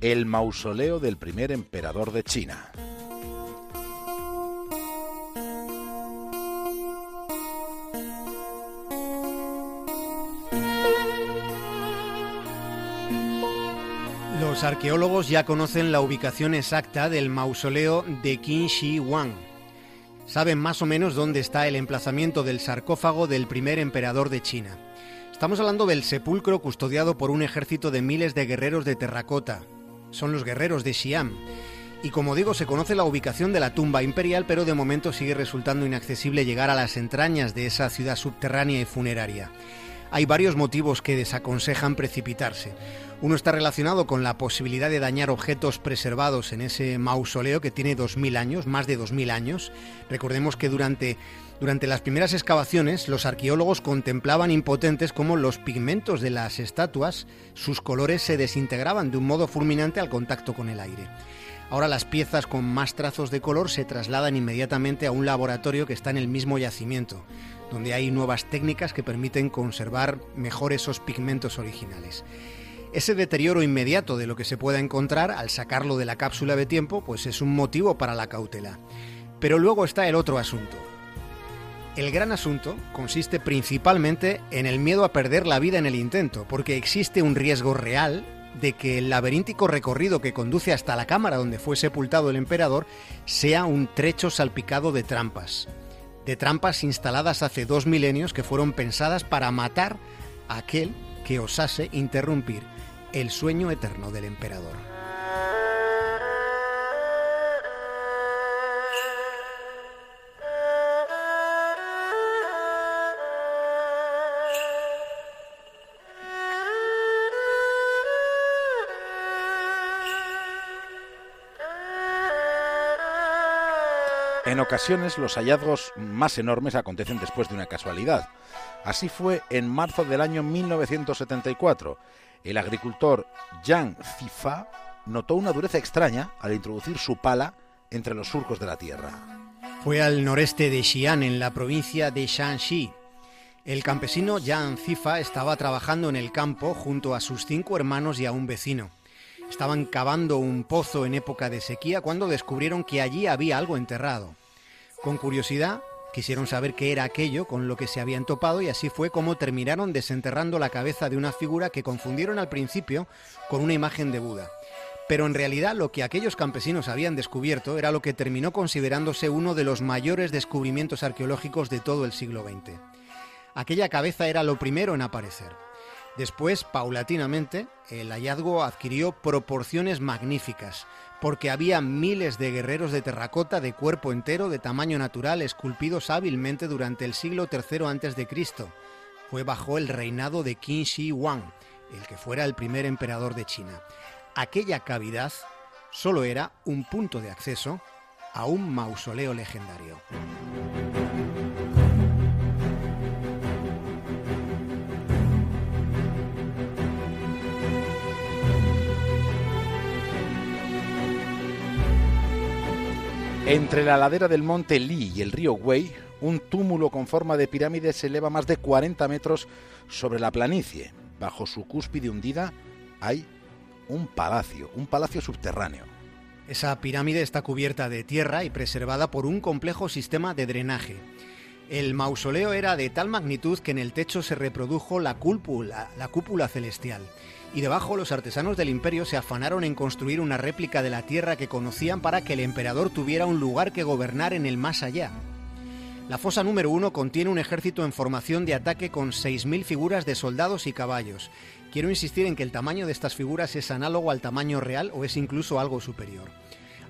el mausoleo del primer emperador de China. Los arqueólogos ya conocen la ubicación exacta del mausoleo de Qin Shi Huang. Saben más o menos dónde está el emplazamiento del sarcófago del primer emperador de China. Estamos hablando del sepulcro custodiado por un ejército de miles de guerreros de terracota, son los guerreros de Xi'an. Y como digo, se conoce la ubicación de la tumba imperial, pero de momento sigue resultando inaccesible llegar a las entrañas de esa ciudad subterránea y funeraria. Hay varios motivos que desaconsejan precipitarse. Uno está relacionado con la posibilidad de dañar objetos preservados en ese mausoleo que tiene 2.000 años, más de 2.000 años. Recordemos que durante durante las primeras excavaciones, los arqueólogos contemplaban impotentes cómo los pigmentos de las estatuas, sus colores se desintegraban de un modo fulminante al contacto con el aire. Ahora las piezas con más trazos de color se trasladan inmediatamente a un laboratorio que está en el mismo yacimiento, donde hay nuevas técnicas que permiten conservar mejor esos pigmentos originales. Ese deterioro inmediato de lo que se pueda encontrar al sacarlo de la cápsula de tiempo, pues es un motivo para la cautela. Pero luego está el otro asunto, el gran asunto consiste principalmente en el miedo a perder la vida en el intento, porque existe un riesgo real de que el laberíntico recorrido que conduce hasta la cámara donde fue sepultado el emperador sea un trecho salpicado de trampas, de trampas instaladas hace dos milenios que fueron pensadas para matar a aquel que osase interrumpir el sueño eterno del emperador. En ocasiones los hallazgos más enormes acontecen después de una casualidad. Así fue en marzo del año 1974. El agricultor Yang Zifa notó una dureza extraña al introducir su pala entre los surcos de la tierra. Fue al noreste de Xi'an, en la provincia de Shanxi. El campesino Yang Zifa estaba trabajando en el campo junto a sus cinco hermanos y a un vecino. Estaban cavando un pozo en época de sequía cuando descubrieron que allí había algo enterrado. Con curiosidad, quisieron saber qué era aquello con lo que se habían topado y así fue como terminaron desenterrando la cabeza de una figura que confundieron al principio con una imagen de Buda. Pero en realidad lo que aquellos campesinos habían descubierto era lo que terminó considerándose uno de los mayores descubrimientos arqueológicos de todo el siglo XX. Aquella cabeza era lo primero en aparecer. Después, paulatinamente, el hallazgo adquirió proporciones magníficas, porque había miles de guerreros de terracota de cuerpo entero de tamaño natural esculpidos hábilmente durante el siglo III a.C. Fue bajo el reinado de Qin Shi Huang, el que fuera el primer emperador de China. Aquella cavidad solo era un punto de acceso a un mausoleo legendario. Entre la ladera del monte Li y el río Wei, un túmulo con forma de pirámide se eleva más de 40 metros sobre la planicie. Bajo su cúspide hundida hay un palacio, un palacio subterráneo. Esa pirámide está cubierta de tierra y preservada por un complejo sistema de drenaje. El mausoleo era de tal magnitud que en el techo se reprodujo la cúpula, la cúpula celestial y debajo los artesanos del imperio se afanaron en construir una réplica de la tierra que conocían para que el emperador tuviera un lugar que gobernar en el más allá. La fosa número uno contiene un ejército en formación de ataque con 6.000 figuras de soldados y caballos. Quiero insistir en que el tamaño de estas figuras es análogo al tamaño real o es incluso algo superior.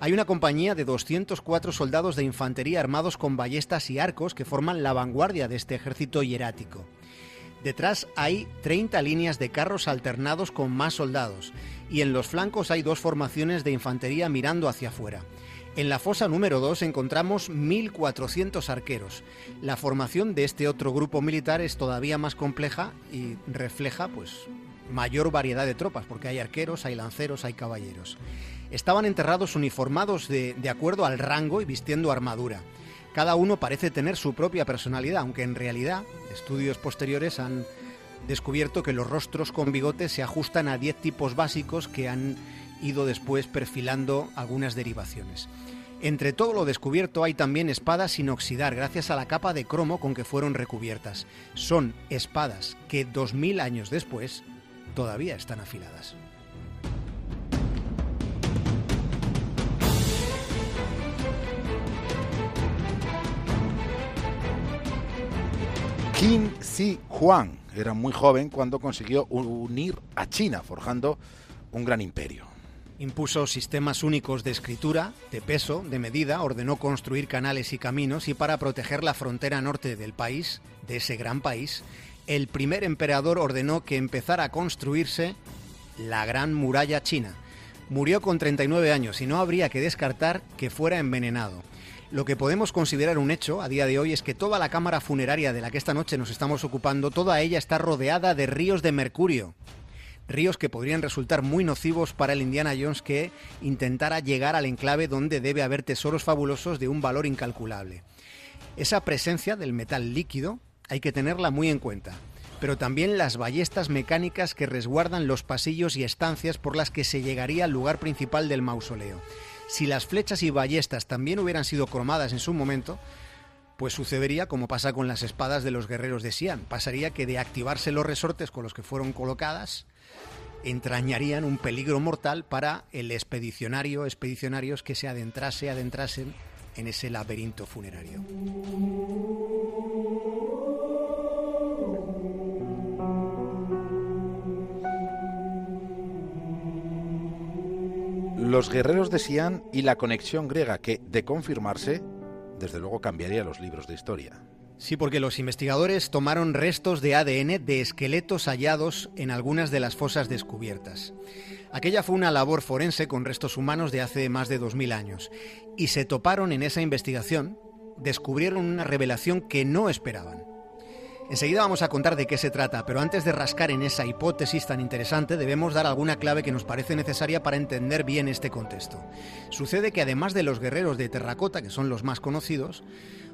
Hay una compañía de 204 soldados de infantería armados con ballestas y arcos que forman la vanguardia de este ejército hierático. Detrás hay 30 líneas de carros alternados con más soldados y en los flancos hay dos formaciones de infantería mirando hacia afuera. En la fosa número 2 encontramos 1.400 arqueros. La formación de este otro grupo militar es todavía más compleja y refleja pues mayor variedad de tropas, porque hay arqueros, hay lanceros, hay caballeros. Estaban enterrados uniformados de, de acuerdo al rango y vistiendo armadura. Cada uno parece tener su propia personalidad, aunque en realidad estudios posteriores han descubierto que los rostros con bigotes se ajustan a 10 tipos básicos que han ido después perfilando algunas derivaciones. Entre todo lo descubierto hay también espadas sin oxidar gracias a la capa de cromo con que fueron recubiertas. Son espadas que 2000 años después todavía están afiladas. Qin Shi Huang era muy joven cuando consiguió unir a China, forjando un gran imperio. Impuso sistemas únicos de escritura, de peso, de medida, ordenó construir canales y caminos y para proteger la frontera norte del país, de ese gran país, el primer emperador ordenó que empezara a construirse la Gran Muralla China. Murió con 39 años y no habría que descartar que fuera envenenado. Lo que podemos considerar un hecho a día de hoy es que toda la cámara funeraria de la que esta noche nos estamos ocupando, toda ella está rodeada de ríos de mercurio, ríos que podrían resultar muy nocivos para el Indiana Jones que intentara llegar al enclave donde debe haber tesoros fabulosos de un valor incalculable. Esa presencia del metal líquido hay que tenerla muy en cuenta, pero también las ballestas mecánicas que resguardan los pasillos y estancias por las que se llegaría al lugar principal del mausoleo. Si las flechas y ballestas también hubieran sido cromadas en su momento, pues sucedería como pasa con las espadas de los guerreros de Sian. Pasaría que de activarse los resortes con los que fueron colocadas, entrañarían un peligro mortal para el expedicionario, expedicionarios que se adentrase, adentrasen en ese laberinto funerario. Los guerreros de Sian y la conexión griega que, de confirmarse, desde luego cambiaría los libros de historia. Sí, porque los investigadores tomaron restos de ADN de esqueletos hallados en algunas de las fosas descubiertas. Aquella fue una labor forense con restos humanos de hace más de 2.000 años y se toparon en esa investigación, descubrieron una revelación que no esperaban. Enseguida vamos a contar de qué se trata, pero antes de rascar en esa hipótesis tan interesante debemos dar alguna clave que nos parece necesaria para entender bien este contexto. Sucede que además de los guerreros de terracota, que son los más conocidos,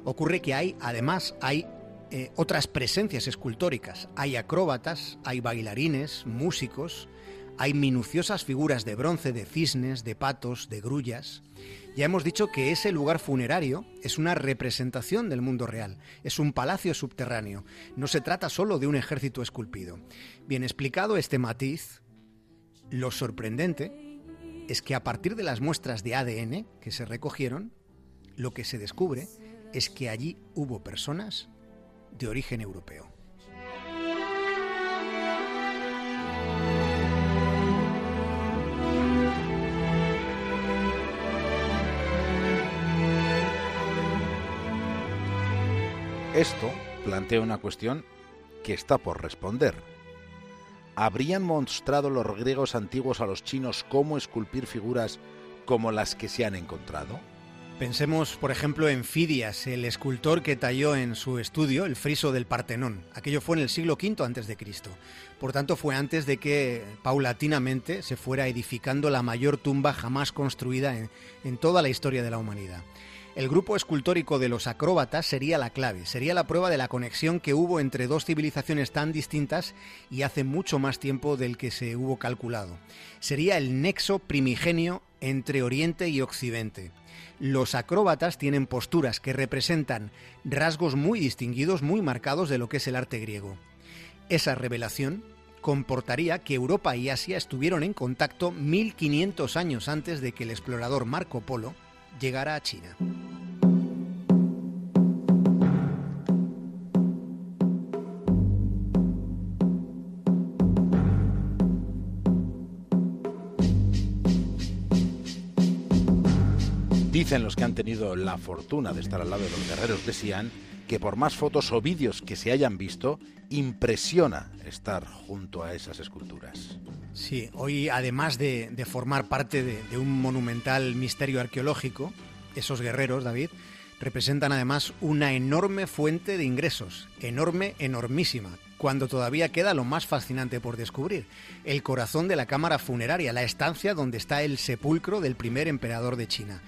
ocurre que hay, además, hay eh, otras presencias escultóricas. Hay acróbatas, hay bailarines, músicos, hay minuciosas figuras de bronce de cisnes, de patos, de grullas. Ya hemos dicho que ese lugar funerario es una representación del mundo real, es un palacio subterráneo, no se trata solo de un ejército esculpido. Bien explicado este matiz, lo sorprendente es que a partir de las muestras de ADN que se recogieron, lo que se descubre es que allí hubo personas de origen europeo. Esto plantea una cuestión que está por responder. ¿Habrían mostrado los griegos antiguos a los chinos cómo esculpir figuras como las que se han encontrado? Pensemos, por ejemplo, en Fidias, el escultor que talló en su estudio el friso del Partenón. Aquello fue en el siglo V antes de Cristo. Por tanto, fue antes de que paulatinamente se fuera edificando la mayor tumba jamás construida en, en toda la historia de la humanidad. El grupo escultórico de los acróbatas sería la clave, sería la prueba de la conexión que hubo entre dos civilizaciones tan distintas y hace mucho más tiempo del que se hubo calculado. Sería el nexo primigenio entre Oriente y Occidente. Los acróbatas tienen posturas que representan rasgos muy distinguidos, muy marcados de lo que es el arte griego. Esa revelación comportaría que Europa y Asia estuvieron en contacto 1500 años antes de que el explorador Marco Polo llegara a China. Dicen los que han tenido la fortuna de estar al lado de los guerreros de Xi'an que por más fotos o vídeos que se hayan visto, impresiona estar junto a esas esculturas. Sí, hoy además de, formar parte de, un monumental misterio arqueológico, esos guerreros, David, representan además una enorme fuente de ingresos, enorme, enormísima, cuando todavía queda lo más fascinante por descubrir, el corazón de la cámara funeraria, la estancia donde está el sepulcro del primer emperador de China.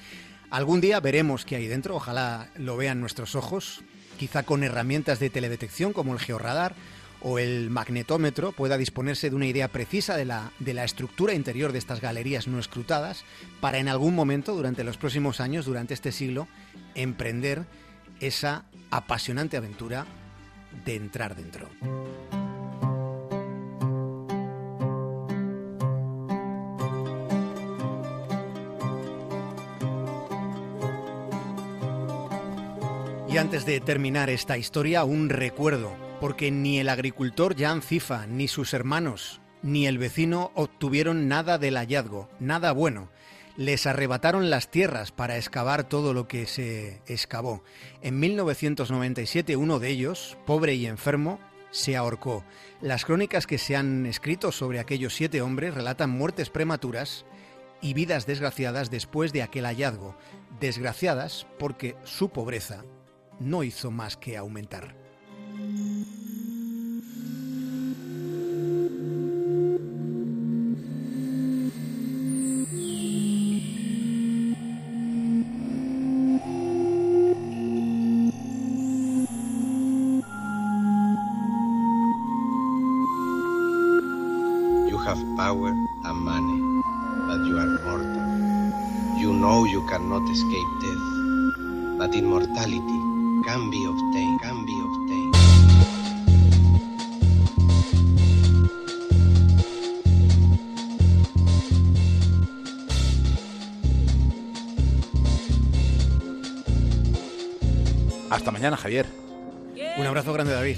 Algún día veremos qué hay dentro, ojalá lo vean nuestros ojos, quizá con herramientas de teledetección como el georradar o el magnetómetro pueda disponerse de una idea precisa de la, de la estructura interior de estas galerías no escrutadas para en algún momento durante los próximos años, durante este siglo, emprender esa apasionante aventura de entrar dentro. Y antes de terminar esta historia, un recuerdo, porque ni el agricultor Jan Cifa, ni sus hermanos, ni el vecino obtuvieron nada del hallazgo, nada bueno. Les arrebataron las tierras para excavar todo lo que se excavó. En 1997 uno de ellos, pobre y enfermo, se ahorcó. Las crónicas que se han escrito sobre aquellos siete hombres relatan muertes prematuras y vidas desgraciadas después de aquel hallazgo. Desgraciadas porque su pobreza no hizo más que aumentar. You have power and money, but you are mortal. You know you cannot escape death, but immortality Cambio obtain, cambio obtain. Hasta mañana, Javier. Un abrazo grande, David.